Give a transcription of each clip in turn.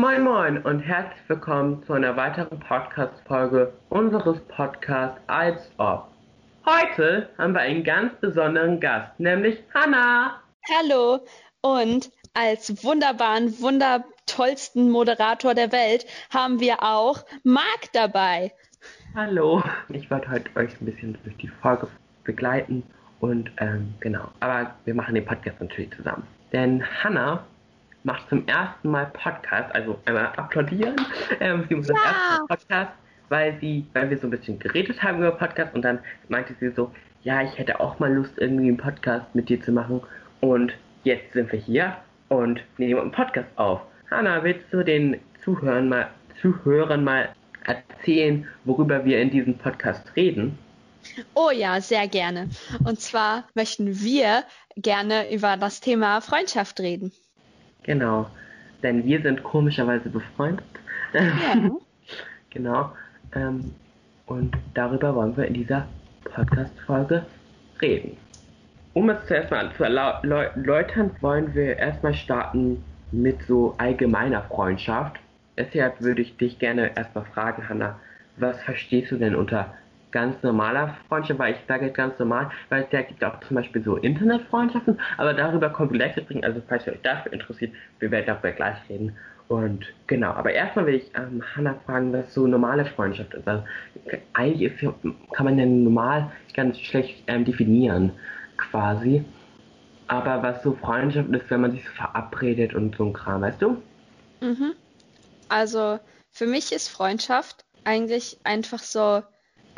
Moin Moin und herzlich willkommen zu einer weiteren Podcast-Folge unseres Podcasts Als Ob. Heute haben wir einen ganz besonderen Gast, nämlich Hanna. Hallo und als wunderbaren, wundertollsten Moderator der Welt haben wir auch Marc dabei. Hallo. Ich werde heute euch ein bisschen durch die Folge begleiten und ähm, genau. Aber wir machen den Podcast natürlich zusammen. Denn Hanna macht zum ersten Mal Podcast, also einmal applaudieren. Ähm, sie muss ja. ersten Podcast, weil sie, weil wir so ein bisschen geredet haben über Podcast und dann meinte sie so, ja, ich hätte auch mal Lust, irgendwie einen Podcast mit dir zu machen. Und jetzt sind wir hier und nehmen einen Podcast auf. Hanna, willst du den Zuhörern mal, Zuhörern mal erzählen, worüber wir in diesem Podcast reden? Oh ja, sehr gerne. Und zwar möchten wir gerne über das Thema Freundschaft reden. Genau, denn wir sind komischerweise befreundet. Ja. genau. Ähm, und darüber wollen wir in dieser Podcast-Folge reden. Um es zuerst mal zu erläutern, wollen wir erstmal starten mit so allgemeiner Freundschaft. Deshalb würde ich dich gerne erstmal fragen, Hanna, was verstehst du denn unter ganz normaler Freundschaft, weil ich sage jetzt ganz normal, weil es gibt auch zum Beispiel so Internetfreundschaften, aber darüber kommt gleich zu bringen, also falls ihr euch dafür interessiert, wir werden darüber gleich reden. Und genau, aber erstmal will ich ähm, Hannah fragen, was so normale Freundschaft ist. Also, eigentlich ist, kann man ja normal ganz schlecht ähm, definieren, quasi. Aber was so Freundschaft ist, wenn man sich so verabredet und so ein Kram, weißt du? Mhm. Also für mich ist Freundschaft eigentlich einfach so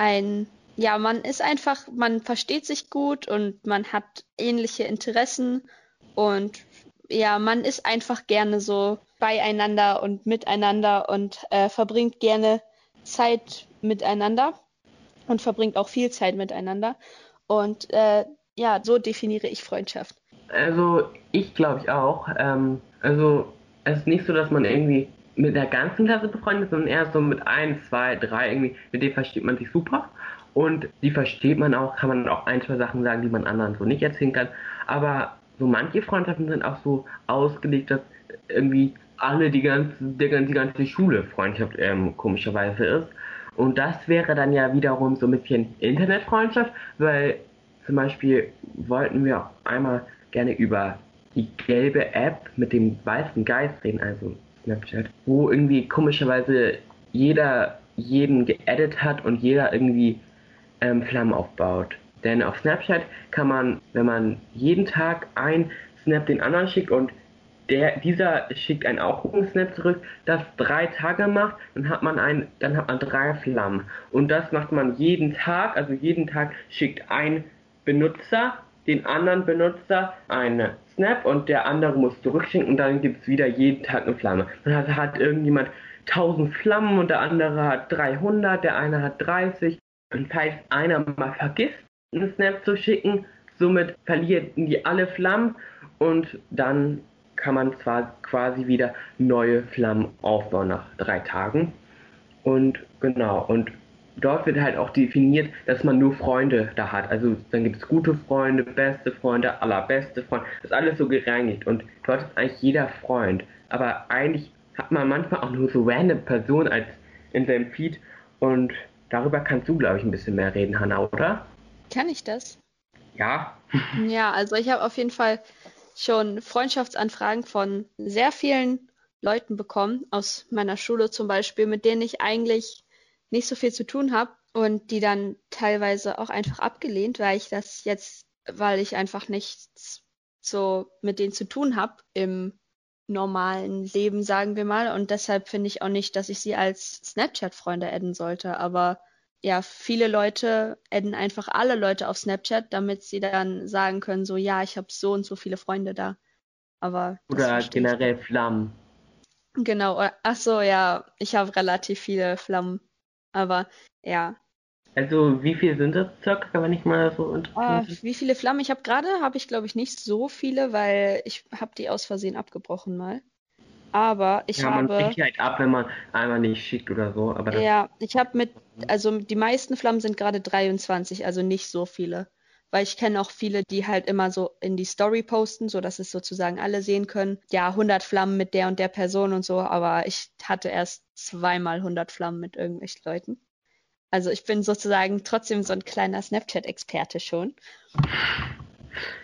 ein, ja, man ist einfach, man versteht sich gut und man hat ähnliche Interessen und ja, man ist einfach gerne so beieinander und miteinander und äh, verbringt gerne Zeit miteinander und verbringt auch viel Zeit miteinander. Und äh, ja, so definiere ich Freundschaft. Also ich glaube ich auch. Ähm, also es ist nicht so, dass man irgendwie mit der ganzen Klasse befreundet, sondern eher so mit ein, zwei, drei irgendwie, mit denen versteht man sich super. Und die versteht man auch, kann man auch ein, zwei Sachen sagen, die man anderen so nicht erzählen kann. Aber so manche Freundschaften sind auch so ausgelegt, dass irgendwie alle die ganze, die ganze Schule Freundschaft ähm, komischerweise ist. Und das wäre dann ja wiederum so ein bisschen Internetfreundschaft, weil zum Beispiel wollten wir auch einmal gerne über die gelbe App mit dem weißen Geist reden, also Snapchat, wo irgendwie komischerweise jeder jeden geedit hat und jeder irgendwie ähm, Flammen aufbaut. Denn auf Snapchat kann man, wenn man jeden Tag ein Snap den anderen schickt und der, dieser schickt einen auch einen Snap zurück, das drei Tage macht, dann hat man ein, dann hat man drei Flammen. Und das macht man jeden Tag, also jeden Tag schickt ein Benutzer den anderen Benutzer eine Snap und der andere muss zurückschicken und dann gibt es wieder jeden Tag eine Flamme. Dann hat, hat irgendjemand 1000 Flammen und der andere hat 300, der eine hat 30. Und falls einer mal vergisst, einen Snap zu schicken, somit verlieren die alle Flammen und dann kann man zwar quasi wieder neue Flammen aufbauen nach drei Tagen. Und genau, und dort wird halt auch definiert, dass man nur Freunde da hat. Also dann gibt es gute Freunde, beste Freunde, allerbeste Freunde. Das ist alles so gereinigt und dort ist eigentlich jeder Freund. Aber eigentlich hat man manchmal auch nur so random Personen als in seinem Feed und darüber kannst du, glaube ich, ein bisschen mehr reden, Hanna, oder? Kann ich das? Ja. Ja, also ich habe auf jeden Fall schon Freundschaftsanfragen von sehr vielen Leuten bekommen, aus meiner Schule zum Beispiel, mit denen ich eigentlich nicht so viel zu tun habe und die dann teilweise auch einfach abgelehnt, weil ich das jetzt, weil ich einfach nichts so mit denen zu tun habe im normalen Leben, sagen wir mal. Und deshalb finde ich auch nicht, dass ich sie als Snapchat-Freunde adden sollte. Aber ja, viele Leute adden einfach alle Leute auf Snapchat, damit sie dann sagen können, so ja, ich habe so und so viele Freunde da. Aber oder generell Flammen. Genau. Ach so, ja, ich habe relativ viele Flammen. Aber ja. Also wie viele sind das circa, wenn ich mal so uh, Wie viele Flammen? Ich habe gerade, habe ich glaube ich nicht so viele, weil ich habe die aus Versehen abgebrochen mal. Aber ich ja, habe. Man bricht halt ab, wenn man einmal nicht schickt oder so. Aber ja, ich habe mit, also die meisten Flammen sind gerade 23, also nicht so viele. weil ich kenne auch viele, die halt immer so in die Story posten, so dass es sozusagen alle sehen können. Ja, 100 Flammen mit der und der Person und so, aber ich hatte erst zweimal 100 Flammen mit irgendwelchen Leuten. Also ich bin sozusagen trotzdem so ein kleiner Snapchat-Experte schon.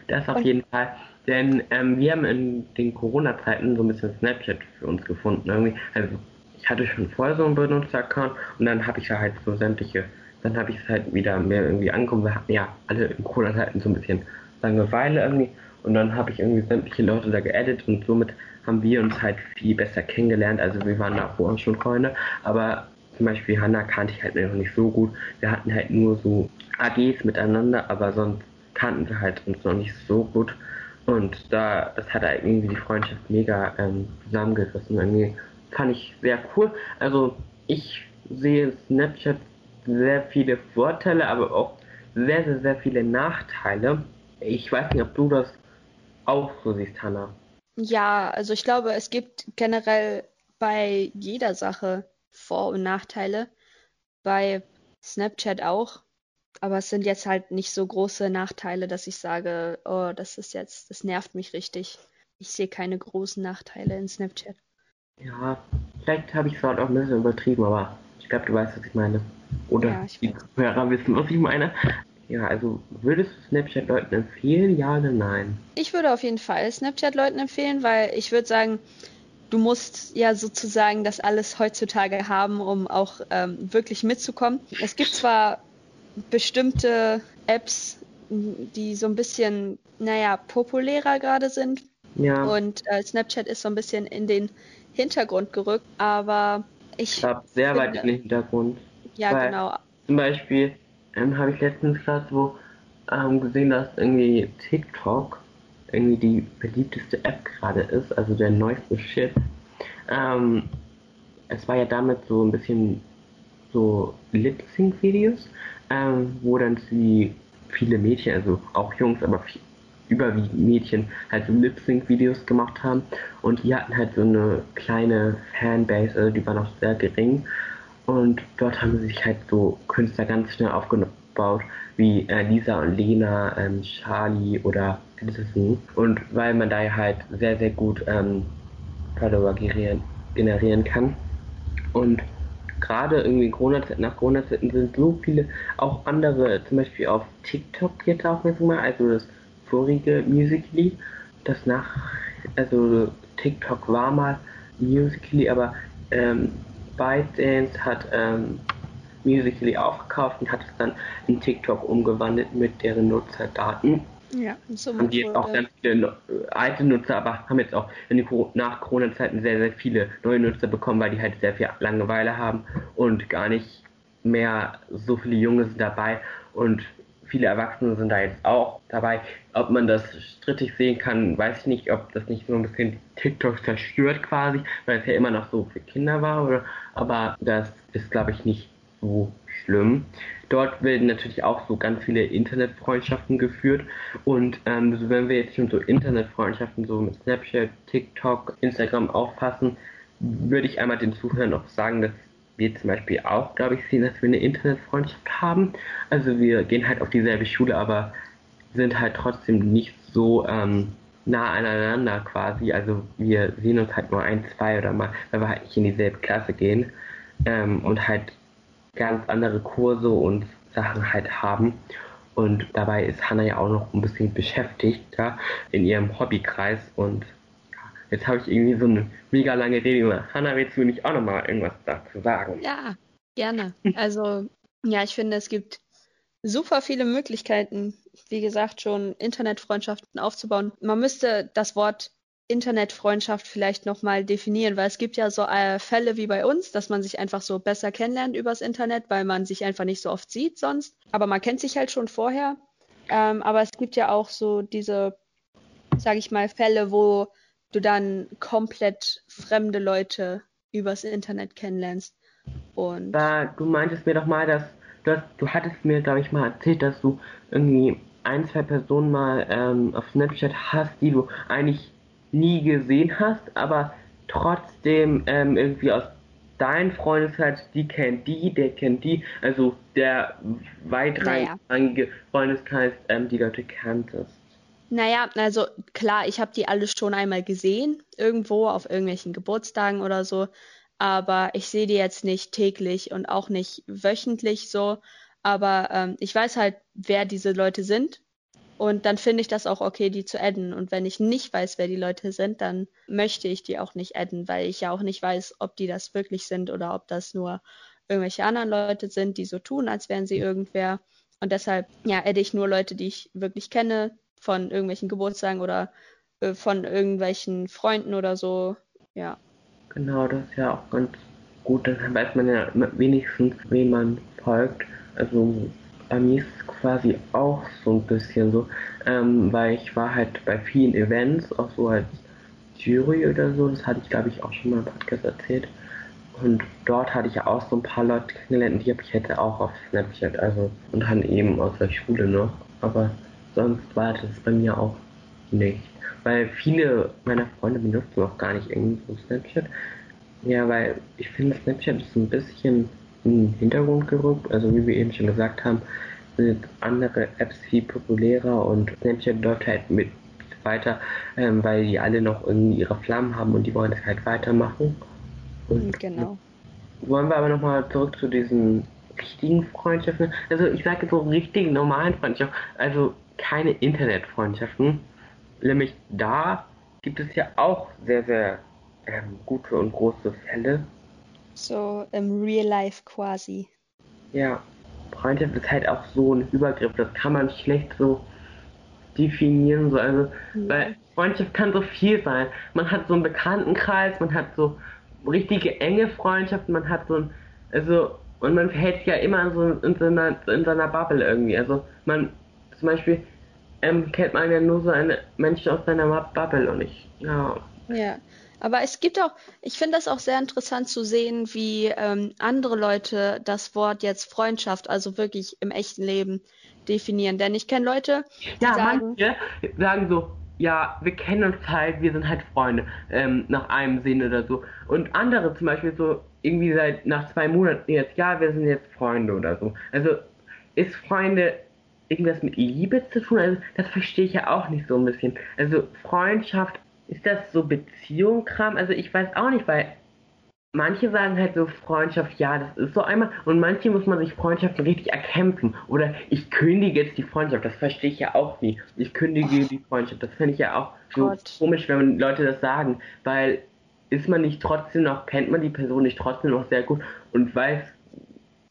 Das auf und, jeden Fall. Denn ähm, wir haben in den Corona-Zeiten so ein bisschen Snapchat für uns gefunden. Irgendwie. Also ich hatte schon vorher so einen Benutzer-Account und dann habe ich ja halt so sämtliche dann habe ich es halt wieder mehr irgendwie angekommen. Wir hatten ja alle in Corona-Zeiten so ein bisschen Langeweile irgendwie. Und dann habe ich irgendwie sämtliche Leute da geaddet und somit haben wir uns halt viel besser kennengelernt. Also wir waren da vorher schon Freunde, aber zum Beispiel Hannah kannte ich halt noch nicht so gut. Wir hatten halt nur so AGs miteinander, aber sonst kannten wir halt uns noch nicht so gut. Und da, das hat halt irgendwie die Freundschaft mega ähm, zusammengerissen. Irgendwie fand ich sehr cool. Also ich sehe Snapchat sehr viele Vorteile, aber auch sehr, sehr, sehr viele Nachteile. Ich weiß nicht, ob du das auch so siehst, Hannah. Ja, also ich glaube, es gibt generell bei jeder Sache Vor- und Nachteile. Bei Snapchat auch. Aber es sind jetzt halt nicht so große Nachteile, dass ich sage, oh, das ist jetzt, das nervt mich richtig. Ich sehe keine großen Nachteile in Snapchat. Ja, vielleicht habe ich es halt auch ein bisschen übertrieben, aber ich glaube, du weißt, was ich meine. Oder ja, die Hörer wissen, was ich meine. Ja, also würdest du Snapchat Leuten empfehlen, ja oder nein? Ich würde auf jeden Fall Snapchat Leuten empfehlen, weil ich würde sagen, du musst ja sozusagen das alles heutzutage haben, um auch ähm, wirklich mitzukommen. Es gibt zwar bestimmte Apps, die so ein bisschen, naja, populärer gerade sind. Ja. Und äh, Snapchat ist so ein bisschen in den Hintergrund gerückt, aber ich. glaube, sehr finde, weit in den Hintergrund. Ja, genau. Zum Beispiel ähm, habe ich letztens gerade so ähm, gesehen, dass irgendwie TikTok irgendwie die beliebteste App gerade ist, also der neueste Shit. Ähm, es war ja damit so ein bisschen so Lip-Sync-Videos, ähm, wo dann sie viele Mädchen, also auch Jungs, aber überwiegend Mädchen, halt so Lip-Sync-Videos gemacht haben und die hatten halt so eine kleine Fanbase, also die war noch sehr gering und dort haben sich halt so Künstler ganz schnell aufgebaut, wie äh, Lisa und Lena, ähm, Charlie oder Edison. Und weil man da halt sehr, sehr gut ähm, Follower generieren, kann. Und gerade irgendwie Corona nach Corona-Zeiten sind so viele, auch andere, zum Beispiel auf TikTok jetzt auch mal, also das vorige Musically, das nach, also TikTok war mal Musically, aber ähm, ByteDance hat ähm, Musical.ly aufgekauft und hat es dann in TikTok umgewandelt mit deren Nutzerdaten. Ja, so haben die jetzt auch ganz viele alte Nutzer, aber haben jetzt auch in den nach Corona-Zeiten sehr, sehr viele neue Nutzer bekommen, weil die halt sehr viel Langeweile haben und gar nicht mehr so viele Junge sind dabei und viele Erwachsene sind da jetzt auch dabei. Ob man das strittig sehen kann, weiß ich nicht, ob das nicht so ein bisschen TikTok zerstört quasi, weil es ja immer noch so für Kinder war, oder, aber das ist, glaube ich, nicht so schlimm. Dort werden natürlich auch so ganz viele Internetfreundschaften geführt und ähm, wenn wir jetzt schon so Internetfreundschaften so mit Snapchat, TikTok, Instagram auffassen, würde ich einmal den Zuhörern auch sagen, dass wir zum Beispiel auch, glaube ich, sehen, dass wir eine Internetfreundschaft haben. Also wir gehen halt auf dieselbe Schule, aber sind halt trotzdem nicht so ähm, nah aneinander quasi. Also wir sehen uns halt nur ein, zwei oder mal, weil wir halt nicht in dieselbe Klasse gehen ähm, und halt ganz andere Kurse und Sachen halt haben. Und dabei ist Hannah ja auch noch ein bisschen beschäftigt ja, in ihrem Hobbykreis und Jetzt habe ich irgendwie so eine mega lange Rede gemacht. Hanna, willst du nicht auch nochmal irgendwas dazu sagen? Ja, gerne. Also, ja, ich finde, es gibt super viele Möglichkeiten, wie gesagt, schon Internetfreundschaften aufzubauen. Man müsste das Wort Internetfreundschaft vielleicht nochmal definieren, weil es gibt ja so äh, Fälle wie bei uns, dass man sich einfach so besser kennenlernt übers Internet, weil man sich einfach nicht so oft sieht sonst. Aber man kennt sich halt schon vorher. Ähm, aber es gibt ja auch so diese, sage ich mal, Fälle, wo du dann komplett fremde Leute übers Internet kennenlernst. Und da, du meintest mir doch mal, dass du, hast, du hattest mir, glaube ich, mal erzählt, dass du irgendwie ein, zwei Personen mal ähm, auf Snapchat hast, die du eigentlich nie gesehen hast, aber trotzdem ähm, irgendwie aus dein Freundeskreis, die kennt die, der kennt die, also der weitrangige naja. Freundeskreis, ähm, die Leute kanntest. Naja, also klar, ich habe die alle schon einmal gesehen, irgendwo auf irgendwelchen Geburtstagen oder so, aber ich sehe die jetzt nicht täglich und auch nicht wöchentlich so, aber ähm, ich weiß halt, wer diese Leute sind und dann finde ich das auch okay, die zu adden. Und wenn ich nicht weiß, wer die Leute sind, dann möchte ich die auch nicht adden, weil ich ja auch nicht weiß, ob die das wirklich sind oder ob das nur irgendwelche anderen Leute sind, die so tun, als wären sie irgendwer. Und deshalb, ja, adde ich nur Leute, die ich wirklich kenne, von irgendwelchen Geburtstagen oder äh, von irgendwelchen Freunden oder so. Ja. Genau, das ist ja auch ganz gut. Dann weiß man ja wenigstens, wem man folgt. Also bei mir ist es quasi auch so ein bisschen so, ähm, weil ich war halt bei vielen Events, auch so als Jury oder so, das hatte ich glaube ich auch schon mal im Podcast erzählt. Und dort hatte ich ja auch so ein paar Leute kennengelernt, die habe ich hätte auch auf Snapchat, also und dann eben aus der Schule noch. Aber sonst war das bei mir auch nicht. Weil viele meiner Freunde benutzen auch gar nicht irgendwie so Snapchat. Ja, weil ich finde Snapchat ist so ein bisschen in den Hintergrund gerückt. Also wie wir eben schon gesagt haben, sind andere Apps viel populärer und Snapchat läuft halt mit weiter, ähm, weil die alle noch irgendwie ihre Flammen haben und die wollen das halt weitermachen. Und genau. Wollen wir aber nochmal zurück zu diesen richtigen Freundschaften. Also ich sage so richtigen normalen Freundschaften, also keine Internetfreundschaften. Nämlich da gibt es ja auch sehr, sehr ähm, gute und große Fälle. So im Real Life quasi. Ja, Freundschaft ist halt auch so ein Übergriff, das kann man schlecht so definieren, so, also, ja. weil Freundschaft kann so viel sein. Man hat so einen Bekanntenkreis, man hat so richtige enge Freundschaften, man hat so ein, also, und man verhält sich ja immer so in seiner, in seiner Bubble irgendwie, also, man, zum Beispiel, ähm, kennt man ja nur so eine Menschen aus seiner Bubble und ich, ja. Ja, aber es gibt auch, ich finde das auch sehr interessant zu sehen, wie ähm, andere Leute das Wort jetzt Freundschaft, also wirklich im echten Leben definieren. Denn ich kenne Leute, die ja, sagen, manche sagen so, ja, wir kennen uns halt, wir sind halt Freunde, ähm, nach einem Sinn oder so. Und andere zum Beispiel so irgendwie seit nach zwei Monaten jetzt, ja, wir sind jetzt Freunde oder so. Also ist Freunde irgendwas mit Liebe zu tun? Also das verstehe ich ja auch nicht so ein bisschen. Also Freundschaft ist das so Beziehungskram? Also ich weiß auch nicht, weil manche sagen halt so Freundschaft, ja, das ist so einmal und manche muss man sich Freundschaften richtig erkämpfen oder ich kündige jetzt die Freundschaft, das verstehe ich ja auch nie. Ich kündige oh. die Freundschaft, das finde ich ja auch so Gott. komisch, wenn Leute das sagen, weil ist man nicht trotzdem noch, kennt man die Person nicht trotzdem noch sehr gut und weiß,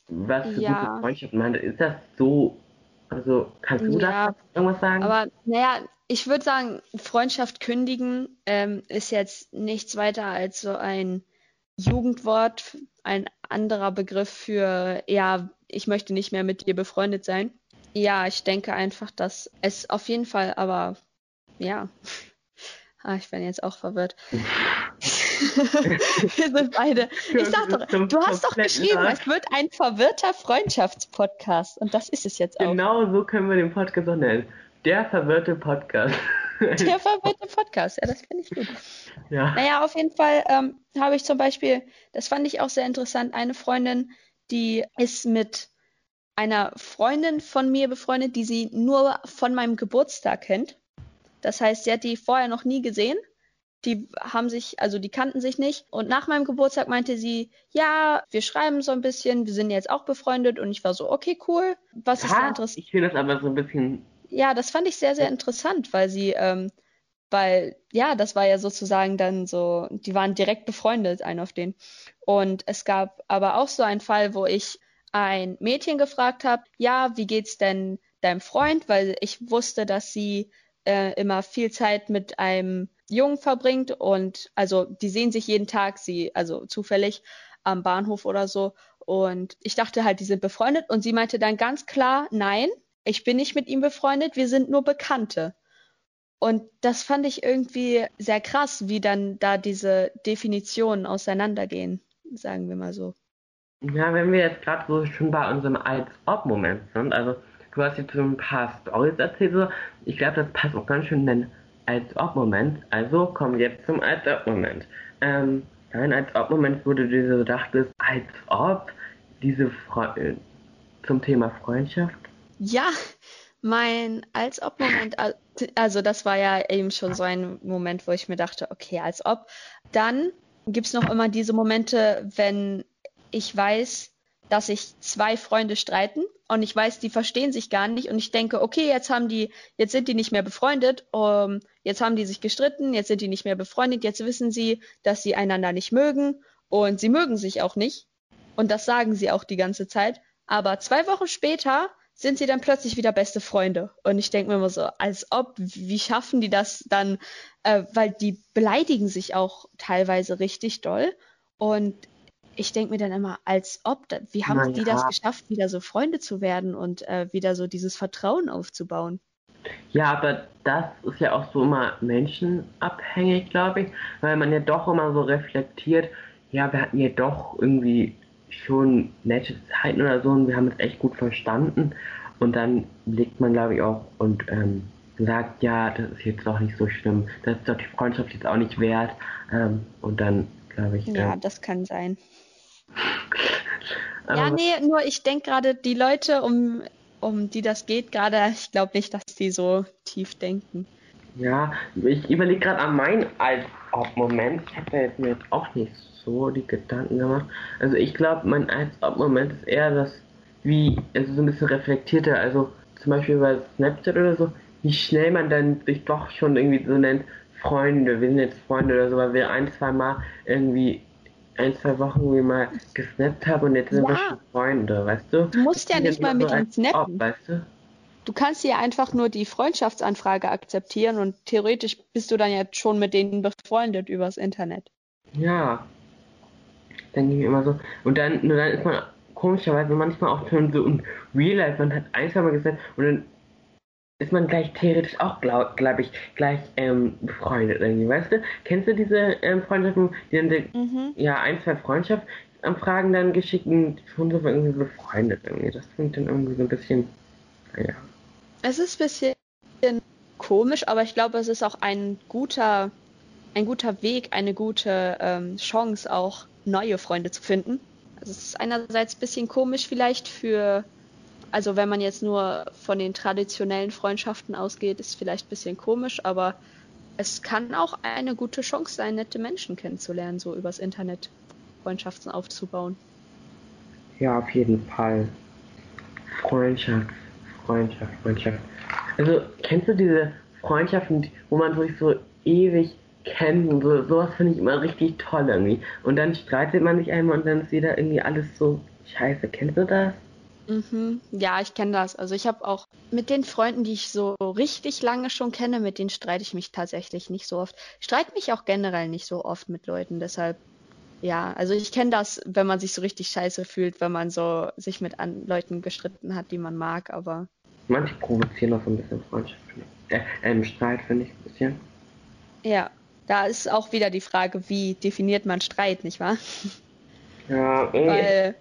was für ja. gute Freundschaft man hat. Ist das so, also kannst du ja, da irgendwas sagen? Aber naja, ich würde sagen, Freundschaft kündigen ähm, ist jetzt nichts weiter als so ein Jugendwort, ein anderer Begriff für, ja, ich möchte nicht mehr mit dir befreundet sein. Ja, ich denke einfach, dass es auf jeden Fall, aber ja, ah, ich bin jetzt auch verwirrt. Wir sind beide. Ich sag doch, du hast doch geschrieben, es wird ein verwirrter Freundschaftspodcast und das ist es jetzt auch. Genau so können wir den Podcast auch nennen. Der verwirrte Podcast. Der verwirrte Podcast, ja, das finde ich gut. Ja. Naja, auf jeden Fall ähm, habe ich zum Beispiel, das fand ich auch sehr interessant, eine Freundin, die ist mit einer Freundin von mir befreundet, die sie nur von meinem Geburtstag kennt. Das heißt, sie hat die vorher noch nie gesehen. Die haben sich, also die kannten sich nicht. Und nach meinem Geburtstag meinte sie, ja, wir schreiben so ein bisschen, wir sind jetzt auch befreundet. Und ich war so, okay, cool. Was ja, ist da interessant? Ich finde das aber so ein bisschen ja, das fand ich sehr, sehr interessant, weil sie, ähm, weil, ja, das war ja sozusagen dann so, die waren direkt befreundet, ein auf den. Und es gab aber auch so einen Fall, wo ich ein Mädchen gefragt habe, ja, wie geht's denn deinem Freund? Weil ich wusste, dass sie äh, immer viel Zeit mit einem Jungen verbringt und also die sehen sich jeden Tag, sie, also zufällig am Bahnhof oder so. Und ich dachte halt, die sind befreundet und sie meinte dann ganz klar, nein, ich bin nicht mit ihm befreundet, wir sind nur Bekannte. Und das fand ich irgendwie sehr krass, wie dann da diese Definitionen auseinandergehen, sagen wir mal so. Ja, wenn wir jetzt gerade so schon bei unserem Als-Ob-Moment sind, also du hast jetzt so ein paar Stories erzählt, so, ich glaube, das passt auch ganz schön in den Als-Ob-Moment. Also kommen wir jetzt zum Als-Ob-Moment. Ähm, dein als ob Moment, wo du dir so dachtest, als ob diese Fre äh, zum Thema Freundschaft? Ja, mein als ob Moment, also das war ja eben schon so ein Moment, wo ich mir dachte, okay, als ob. Dann gibt es noch immer diese Momente, wenn ich weiß, dass sich zwei Freunde streiten und ich weiß, die verstehen sich gar nicht. Und ich denke, okay, jetzt haben die, jetzt sind die nicht mehr befreundet, um, jetzt haben die sich gestritten, jetzt sind die nicht mehr befreundet, jetzt wissen sie, dass sie einander nicht mögen. Und sie mögen sich auch nicht. Und das sagen sie auch die ganze Zeit. Aber zwei Wochen später sind sie dann plötzlich wieder beste Freunde. Und ich denke mir immer so, als ob, wie schaffen die das dann, äh, weil die beleidigen sich auch teilweise richtig doll. Und ich denke mir dann immer, als ob, wie haben naja. die das geschafft, wieder so Freunde zu werden und äh, wieder so dieses Vertrauen aufzubauen? Ja, aber das ist ja auch so immer menschenabhängig, glaube ich, weil man ja doch immer so reflektiert, ja, wir hatten ja doch irgendwie schon nette Zeiten oder so und wir haben es echt gut verstanden und dann blickt man, glaube ich, auch und ähm, sagt, ja, das ist jetzt doch nicht so schlimm, das ist doch die Freundschaft jetzt auch nicht wert ähm, und dann, glaube ich. Ja, ähm, das kann sein ja, nee, nur ich denke gerade, die Leute, um, um die das geht, gerade, ich glaube nicht, dass die so tief denken. Ja, ich überlege gerade an meinen Als-Ob-Moment. Ich habe jetzt mir jetzt auch nicht so die Gedanken gemacht. Also ich glaube, mein Als-Ob-Moment ist eher das, wie, also so ein bisschen reflektierter. Also zum Beispiel bei Snapchat oder so, wie schnell man dann sich doch schon irgendwie so nennt, Freunde, wir sind jetzt Freunde oder so, weil wir ein, zwei Mal irgendwie ein, zwei Wochen wie mal gesnappt habe und jetzt sind ja. wir schon Freunde, weißt du? Du musst ja nicht mal mit ihm snappen. Ob, weißt du? Du kannst ja einfach nur die Freundschaftsanfrage akzeptieren und theoretisch bist du dann ja schon mit denen befreundet übers Internet. Ja. Denke ich immer so. Und dann, nur dann ist man komischerweise manchmal auch schon so im Real Life, man hat ein, zwei Mal gesagt und dann ist man gleich theoretisch auch, glaube glaub ich, gleich ähm, befreundet irgendwie, weißt du? Kennst du diese ähm, Freundschaften, die dann mhm. ja ein, zwei Freundschaftsanfragen dann geschickt und schon so irgendwie befreundet irgendwie? Das klingt dann irgendwie so ein bisschen, naja. Es ist ein bisschen komisch, aber ich glaube, es ist auch ein guter, ein guter Weg, eine gute ähm, Chance, auch neue Freunde zu finden. Also es ist einerseits ein bisschen komisch vielleicht für also wenn man jetzt nur von den traditionellen Freundschaften ausgeht, ist vielleicht ein bisschen komisch, aber es kann auch eine gute Chance sein, nette Menschen kennenzulernen, so übers Internet Freundschaften aufzubauen. Ja, auf jeden Fall. Freundschaft, Freundschaft, Freundschaft. Also, kennst du diese Freundschaften, wo man sich so ewig kennt und so, sowas finde ich immer richtig toll irgendwie. Und dann streitet man sich einmal und dann ist wieder irgendwie alles so scheiße. Kennst du das? Mhm. Ja, ich kenne das. Also ich habe auch mit den Freunden, die ich so richtig lange schon kenne, mit denen streite ich mich tatsächlich nicht so oft. Ich streite mich auch generell nicht so oft mit Leuten, deshalb ja, also ich kenne das, wenn man sich so richtig scheiße fühlt, wenn man so sich mit an Leuten gestritten hat, die man mag, aber. Manche provozieren auch so ein bisschen Freundschaft. Äh, ähm, Streit finde ich ein bisschen. Ja, da ist auch wieder die Frage, wie definiert man Streit, nicht wahr? Ja, irgendwie. Weil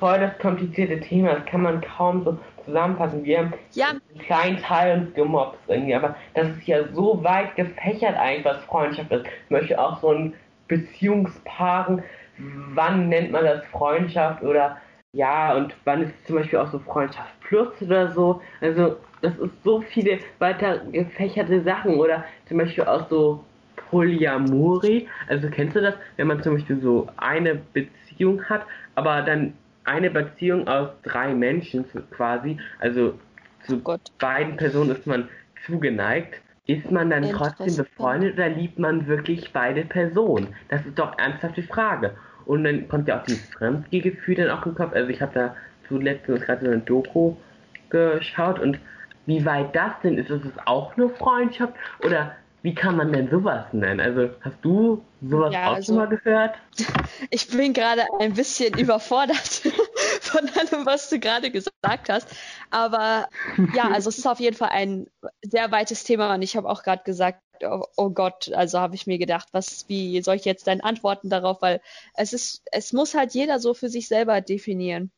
voll das komplizierte Thema, das kann man kaum so zusammenfassen. Wir haben ja. einen kleinen Teil uns gemobst irgendwie, aber das ist ja so weit gefächert eigentlich, was Freundschaft ist. Ich möchte auch so ein Beziehungspaaren, wann nennt man das Freundschaft oder ja, und wann ist zum Beispiel auch so Freundschaft plus oder so. Also das ist so viele weiter gefächerte Sachen oder zum Beispiel auch so Polyamorie. Also kennst du das, wenn man zum Beispiel so eine Beziehung hat, aber dann eine Beziehung aus drei Menschen quasi, also zu oh beiden Personen ist man zugeneigt. Ist man dann trotzdem befreundet oder liebt man wirklich beide Personen? Das ist doch ernsthaft die Frage. Und dann kommt ja auch dieses Fremdgefühl dann auch im Kopf. Also ich habe da zuletzt gerade so eine Doku geschaut und wie weit das denn ist, ist es auch nur Freundschaft oder wie kann man denn sowas nennen? Also hast du sowas ja, auch also, schon mal gehört? Ich bin gerade ein bisschen überfordert von allem, was du gerade gesagt hast. Aber ja, also es ist auf jeden Fall ein sehr weites Thema und ich habe auch gerade gesagt, oh, oh, Gott, also habe ich mir gedacht, was, wie soll ich jetzt dann antworten darauf? Weil es ist, es muss halt jeder so für sich selber definieren,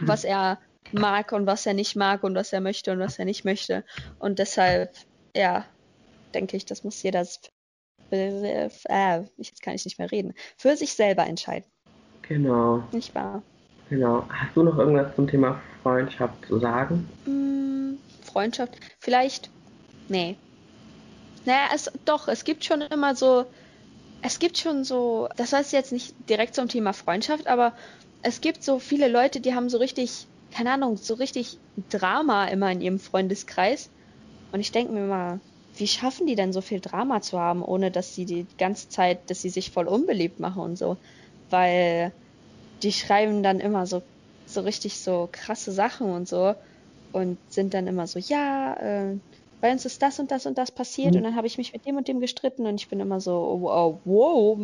was er mag und was er nicht mag und was er möchte und was er nicht möchte. Und deshalb, ja, denke ich, das muss jeder äh, jetzt kann ich nicht mehr reden, für sich selber entscheiden. Genau. Nicht wahr? Genau. Hast du noch irgendwas zum Thema Freundschaft zu sagen? Hm, Freundschaft, vielleicht, nee. Naja, es, doch, es gibt schon immer so, es gibt schon so, das heißt jetzt nicht direkt zum Thema Freundschaft, aber es gibt so viele Leute, die haben so richtig, keine Ahnung, so richtig Drama immer in ihrem Freundeskreis. Und ich denke mir mal, wie schaffen die denn so viel Drama zu haben, ohne dass sie die ganze Zeit, dass sie sich voll unbeliebt machen und so? Weil die schreiben dann immer so, so richtig so krasse Sachen und so und sind dann immer so, ja, äh, bei uns ist das und das und das passiert mhm. und dann habe ich mich mit dem und dem gestritten und ich bin immer so, oh, wow, wow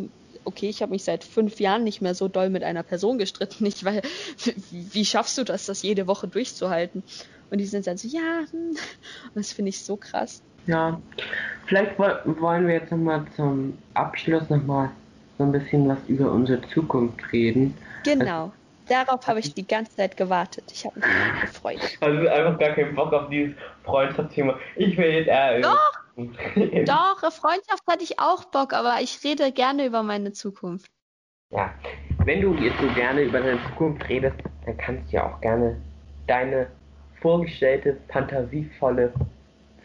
okay, ich habe mich seit fünf Jahren nicht mehr so doll mit einer Person gestritten, nicht weil, wie schaffst du das, das jede Woche durchzuhalten? Und die sind dann so, ja, hm. und das finde ich so krass. Ja, vielleicht wollen wir jetzt nochmal zum Abschluss nochmal so ein bisschen was über unsere Zukunft reden. Genau. Also, Darauf habe ich die ganze Zeit gewartet. Ich habe mich gefreut. Also einfach gar keinen Bock auf dieses Freundschaftsthema. Ich will jetzt eher. Doch! Doch, Freundschaft hatte ich auch Bock, aber ich rede gerne über meine Zukunft. Ja, wenn du jetzt so gerne über deine Zukunft redest, dann kannst du ja auch gerne deine vorgestellte, fantasievolle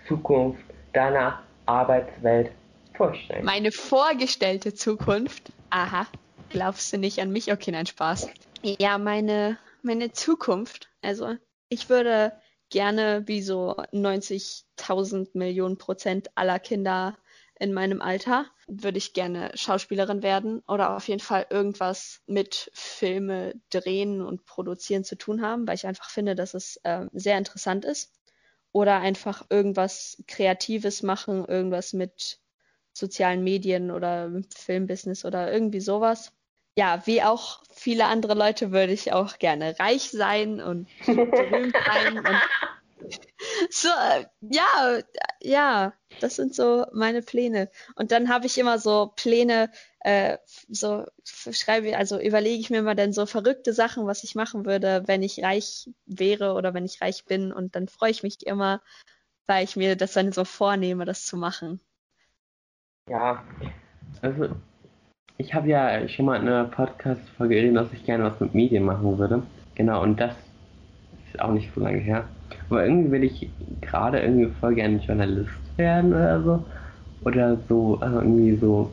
Zukunft deiner Arbeitswelt vorstellen. Meine vorgestellte Zukunft? Aha. Glaubst du nicht an mich? Okay, nein, Spaß. Ja, meine, meine Zukunft. Also, ich würde gerne wie so 90.000 Millionen Prozent aller Kinder in meinem Alter würde ich gerne Schauspielerin werden oder auf jeden Fall irgendwas mit Filme drehen und produzieren zu tun haben, weil ich einfach finde, dass es äh, sehr interessant ist. Oder einfach irgendwas Kreatives machen, irgendwas mit sozialen Medien oder Filmbusiness oder irgendwie sowas. Ja, wie auch viele andere Leute würde ich auch gerne reich sein und berühmt sein und so, ja, ja, das sind so meine Pläne. Und dann habe ich immer so Pläne, äh, so schreibe, also überlege ich mir mal dann so verrückte Sachen, was ich machen würde, wenn ich reich wäre oder wenn ich reich bin. Und dann freue ich mich immer, weil ich mir das dann so vornehme, das zu machen. Ja, also ich habe ja schon mal in einer Podcast-Folge geredet, dass ich gerne was mit Medien machen würde. Genau, und das ist auch nicht so lange her. Aber irgendwie will ich gerade irgendwie voll gerne Journalist werden oder so. Oder so, also irgendwie so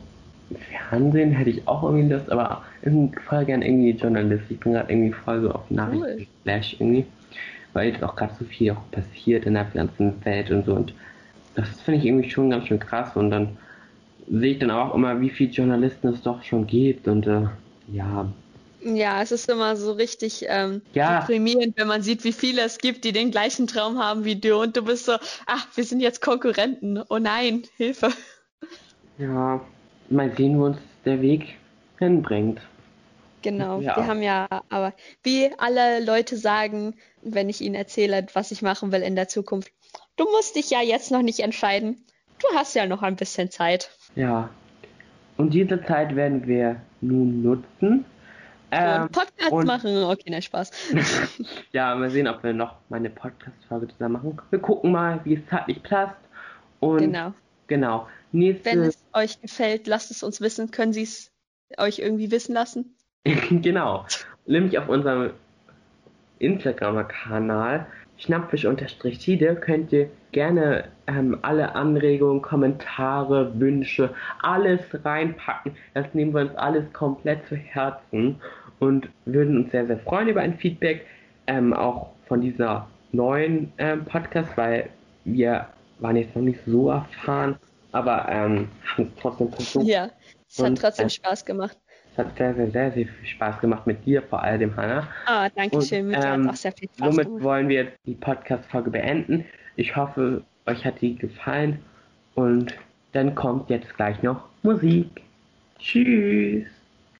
Fernsehen hätte ich auch irgendwie Lust, aber irgendwie voll gerne irgendwie Journalist. Ich bin gerade irgendwie voll so auf Nachrichten-Flash irgendwie. Weil jetzt auch gerade so viel auch passiert in der ganzen Welt und so. Und das finde ich irgendwie schon ganz schön krass. Und dann sehe ich dann auch immer, wie viele Journalisten es doch schon gibt und äh, ja. Ja, es ist immer so richtig ähm, ja. deprimierend, wenn man sieht, wie viele es gibt, die den gleichen Traum haben wie du und du bist so, ach, wir sind jetzt Konkurrenten. Oh nein, Hilfe. Ja, mal sehen, wo uns der Weg hinbringt. Genau, ja. wir haben ja, aber wie alle Leute sagen, wenn ich ihnen erzähle, was ich machen will in der Zukunft, du musst dich ja jetzt noch nicht entscheiden. Du hast ja noch ein bisschen Zeit. Ja. Und diese Zeit werden wir nun nutzen. Ähm, Podcast und, machen. Okay, nein, Spaß. ja, mal sehen, ob wir noch mal eine Podcast-Folge zusammen machen. Wir gucken mal, wie es zeitlich passt. Und genau. Genau. Nächste... Wenn es euch gefällt, lasst es uns wissen. Können Sie es euch irgendwie wissen lassen? genau. Nämlich auf unserem Instagram-Kanal schnappfisch-tide könnt ihr gerne ähm, alle Anregungen, Kommentare, Wünsche, alles reinpacken. Das nehmen wir uns alles komplett zu Herzen und würden uns sehr, sehr freuen über ein Feedback, ähm, auch von dieser neuen ähm, Podcast, weil wir waren jetzt noch nicht so erfahren, aber ähm, haben es trotzdem versucht. Ja, es hat trotzdem äh, Spaß gemacht. Es hat sehr, sehr, sehr, sehr viel Spaß gemacht mit dir, vor allem, Hannah. Ah, danke schön. Mit ähm, auch sehr viel Spaß somit gemacht. wollen wir jetzt die Podcast-Folge beenden. Ich hoffe, euch hat die gefallen. Und dann kommt jetzt gleich noch Musik. Tschüss.